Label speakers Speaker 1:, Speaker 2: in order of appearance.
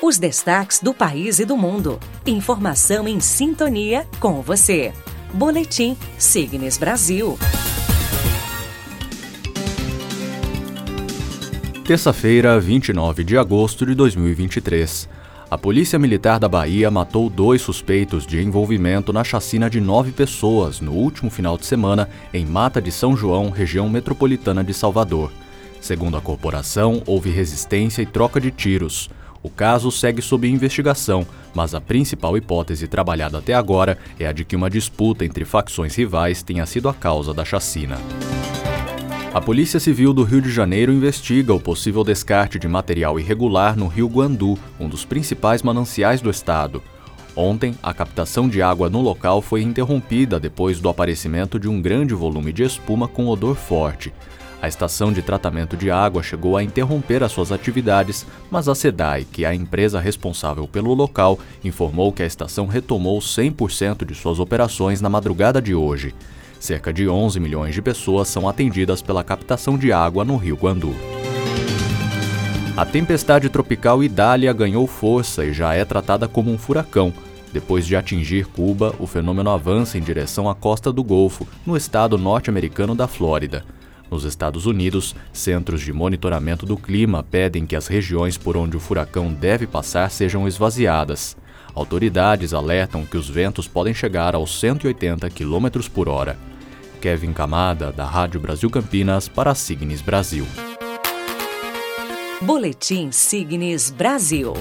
Speaker 1: Os destaques do país e do mundo. Informação em sintonia com você. Boletim Signes Brasil.
Speaker 2: Terça-feira, 29 de agosto de 2023. A Polícia Militar da Bahia matou dois suspeitos de envolvimento na chacina de nove pessoas no último final de semana em Mata de São João, região metropolitana de Salvador. Segundo a corporação, houve resistência e troca de tiros. O caso segue sob investigação, mas a principal hipótese trabalhada até agora é a de que uma disputa entre facções rivais tenha sido a causa da chacina. A Polícia Civil do Rio de Janeiro investiga o possível descarte de material irregular no Rio Guandu, um dos principais mananciais do estado. Ontem, a captação de água no local foi interrompida depois do aparecimento de um grande volume de espuma com odor forte. A estação de tratamento de água chegou a interromper as suas atividades, mas a SEDAI, que é a empresa responsável pelo local, informou que a estação retomou 100% de suas operações na madrugada de hoje. Cerca de 11 milhões de pessoas são atendidas pela captação de água no Rio Guandu. A tempestade tropical Idália ganhou força e já é tratada como um furacão. Depois de atingir Cuba, o fenômeno avança em direção à costa do Golfo, no estado norte-americano da Flórida. Nos Estados Unidos, centros de monitoramento do clima pedem que as regiões por onde o furacão deve passar sejam esvaziadas. Autoridades alertam que os ventos podem chegar aos 180 km por hora. Kevin Camada, da Rádio Brasil Campinas, para Signes Brasil.
Speaker 1: Boletim Signes Brasil.